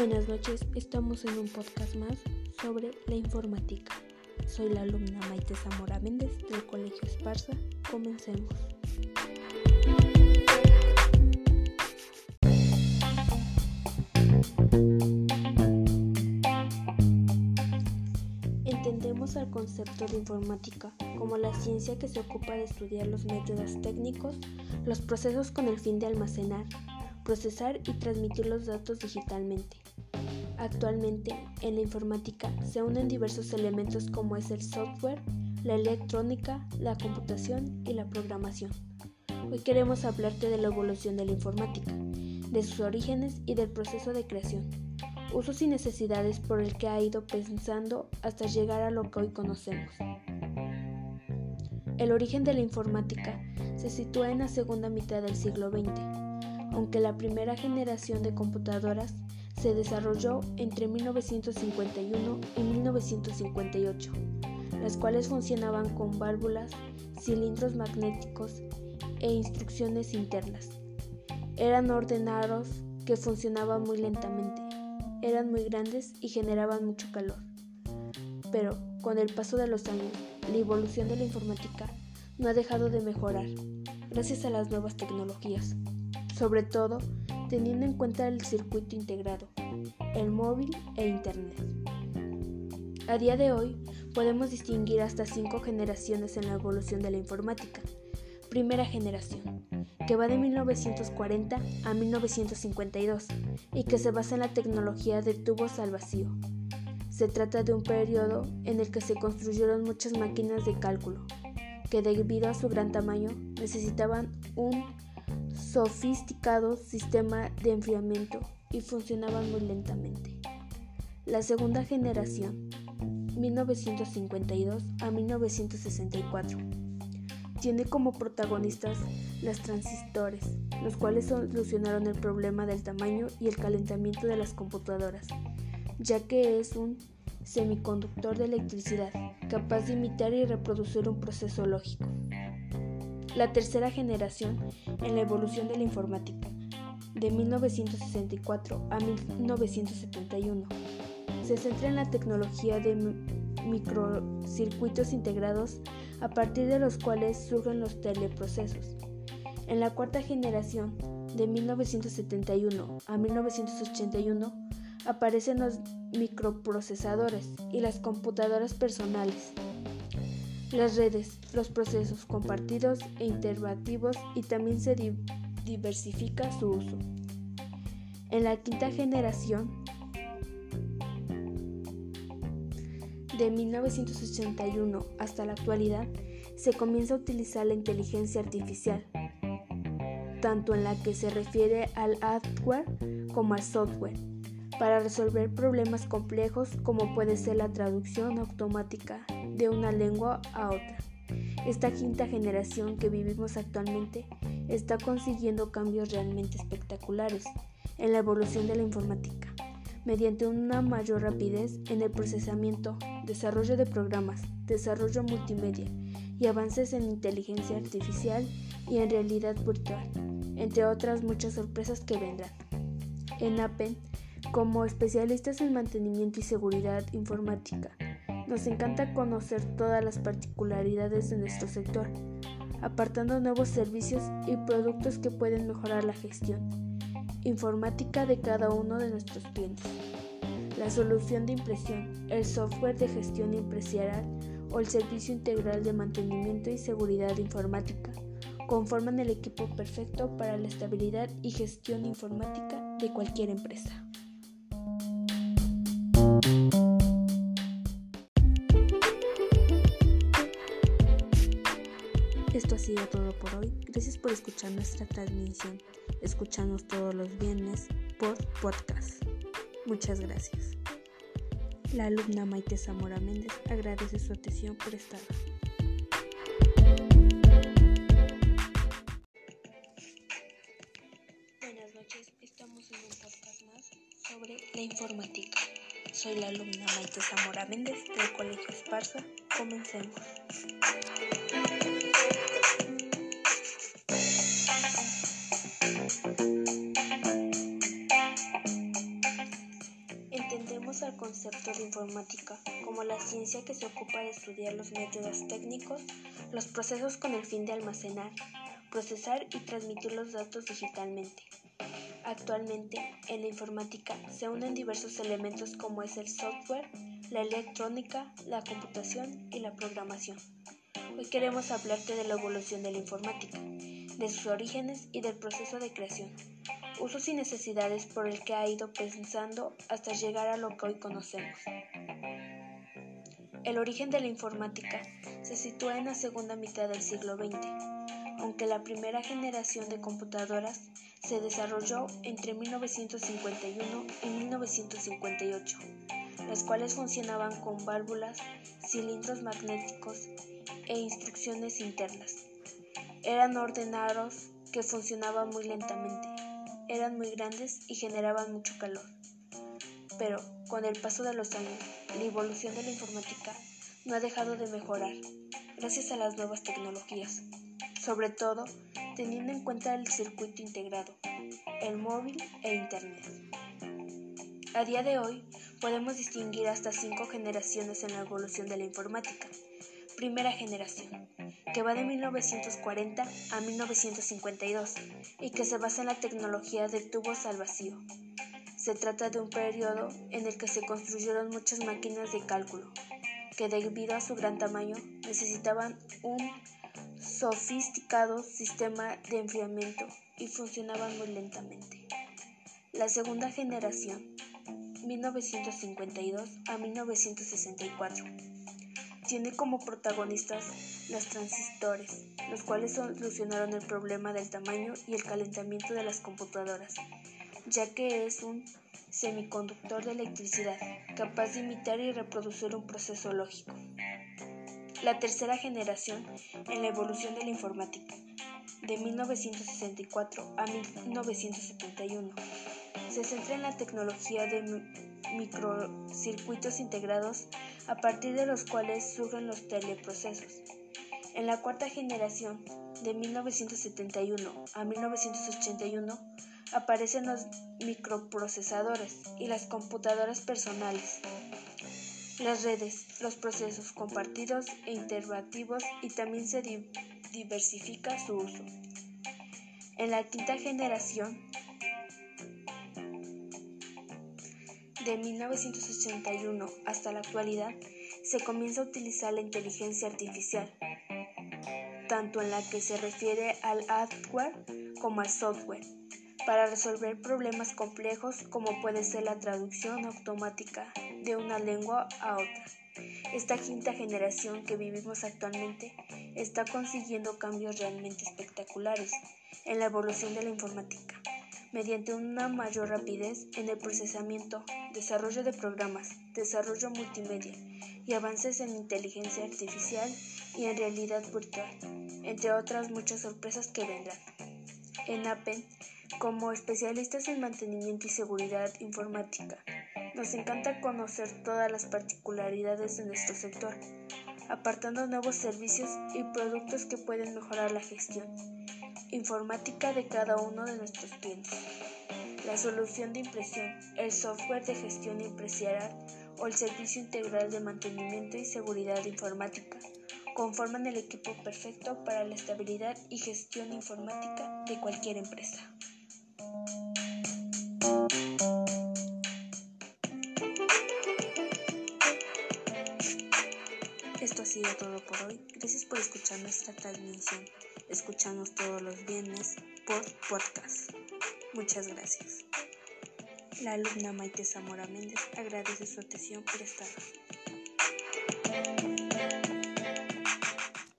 Buenas noches, estamos en un podcast más sobre la informática. Soy la alumna Maite Zamora Méndez del Colegio Esparza. Comencemos. Entendemos al concepto de informática como la ciencia que se ocupa de estudiar los métodos técnicos, los procesos con el fin de almacenar, procesar y transmitir los datos digitalmente. Actualmente, en la informática se unen diversos elementos como es el software, la electrónica, la computación y la programación. Hoy queremos hablarte de la evolución de la informática, de sus orígenes y del proceso de creación, usos y necesidades por el que ha ido pensando hasta llegar a lo que hoy conocemos. El origen de la informática se sitúa en la segunda mitad del siglo XX aunque la primera generación de computadoras se desarrolló entre 1951 y 1958, las cuales funcionaban con válvulas, cilindros magnéticos e instrucciones internas. Eran ordenados que funcionaban muy lentamente, eran muy grandes y generaban mucho calor. Pero con el paso de los años, la evolución de la informática no ha dejado de mejorar, gracias a las nuevas tecnologías sobre todo teniendo en cuenta el circuito integrado, el móvil e Internet. A día de hoy podemos distinguir hasta cinco generaciones en la evolución de la informática. Primera generación, que va de 1940 a 1952 y que se basa en la tecnología de tubos al vacío. Se trata de un periodo en el que se construyeron muchas máquinas de cálculo, que debido a su gran tamaño necesitaban un sofisticado sistema de enfriamiento y funcionaban muy lentamente. La segunda generación, 1952 a 1964, tiene como protagonistas los transistores, los cuales solucionaron el problema del tamaño y el calentamiento de las computadoras, ya que es un semiconductor de electricidad capaz de imitar y reproducir un proceso lógico la tercera generación en la evolución de la informática, de 1964 a 1971. Se centra en la tecnología de microcircuitos integrados a partir de los cuales surgen los teleprocesos. En la cuarta generación, de 1971 a 1981, aparecen los microprocesadores y las computadoras personales las redes, los procesos compartidos e iterativos y también se diversifica su uso. En la quinta generación, de 1981 hasta la actualidad, se comienza a utilizar la inteligencia artificial, tanto en la que se refiere al hardware como al software, para resolver problemas complejos como puede ser la traducción automática de una lengua a otra. Esta quinta generación que vivimos actualmente está consiguiendo cambios realmente espectaculares en la evolución de la informática, mediante una mayor rapidez en el procesamiento, desarrollo de programas, desarrollo multimedia y avances en inteligencia artificial y en realidad virtual, entre otras muchas sorpresas que vendrán. En APEN, como especialistas en mantenimiento y seguridad informática, nos encanta conocer todas las particularidades de nuestro sector, apartando nuevos servicios y productos que pueden mejorar la gestión informática de cada uno de nuestros clientes. La solución de impresión, el software de gestión empresarial o el servicio integral de mantenimiento y seguridad informática conforman el equipo perfecto para la estabilidad y gestión informática de cualquier empresa. Esto ha sido todo por hoy. Gracias por escuchar nuestra transmisión. Escuchamos todos los viernes por podcast. Muchas gracias. La alumna Maite Zamora Méndez agradece su atención por estar. Buenas noches, estamos en un podcast más sobre la informática. Soy la alumna Maite Zamora Méndez del Colegio Esparza. Comencemos. Concepto de informática como la ciencia que se ocupa de estudiar los métodos técnicos, los procesos con el fin de almacenar, procesar y transmitir los datos digitalmente. Actualmente, en la informática se unen diversos elementos como es el software, la electrónica, la computación y la programación. Hoy queremos hablarte de la evolución de la informática, de sus orígenes y del proceso de creación, usos y necesidades por el que ha ido pensando hasta llegar a lo que hoy conocemos. El origen de la informática se sitúa en la segunda mitad del siglo XX, aunque la primera generación de computadoras se desarrolló entre 1951 y 1958, las cuales funcionaban con válvulas, cilindros magnéticos e instrucciones internas. Eran ordenados que funcionaban muy lentamente eran muy grandes y generaban mucho calor. Pero con el paso de los años, la evolución de la informática no ha dejado de mejorar gracias a las nuevas tecnologías, sobre todo teniendo en cuenta el circuito integrado, el móvil e Internet. A día de hoy podemos distinguir hasta cinco generaciones en la evolución de la informática. Primera generación, que va de 1940 a 1952 y que se basa en la tecnología de tubos al vacío. Se trata de un periodo en el que se construyeron muchas máquinas de cálculo, que debido a su gran tamaño necesitaban un sofisticado sistema de enfriamiento y funcionaban muy lentamente. La segunda generación, 1952 a 1964 tiene como protagonistas los transistores, los cuales solucionaron el problema del tamaño y el calentamiento de las computadoras, ya que es un semiconductor de electricidad capaz de imitar y reproducir un proceso lógico. La tercera generación en la evolución de la informática, de 1964 a 1971, se centra en la tecnología de microcircuitos integrados a partir de los cuales surgen los teleprocesos. En la cuarta generación, de 1971 a 1981, aparecen los microprocesadores y las computadoras personales, las redes, los procesos compartidos e iterativos y también se diversifica su uso. En la quinta generación, de 1981 hasta la actualidad, se comienza a utilizar la inteligencia artificial, tanto en la que se refiere al hardware como al software, para resolver problemas complejos como puede ser la traducción automática de una lengua a otra. Esta quinta generación que vivimos actualmente está consiguiendo cambios realmente espectaculares en la evolución de la informática mediante una mayor rapidez en el procesamiento, desarrollo de programas, desarrollo multimedia y avances en inteligencia artificial y en realidad virtual, entre otras muchas sorpresas que vendrán. En APEN, como especialistas en mantenimiento y seguridad informática, nos encanta conocer todas las particularidades de nuestro sector, apartando nuevos servicios y productos que pueden mejorar la gestión informática de cada uno de nuestros clientes. La solución de impresión, el software de gestión empresarial o el servicio integral de mantenimiento y seguridad informática conforman el equipo perfecto para la estabilidad y gestión informática de cualquier empresa. Esto ha sido todo por hoy. Gracias por escuchar nuestra transmisión. Escuchamos todos los viernes por podcast. Muchas gracias. La alumna Maite Zamora Méndez agradece su atención por estar.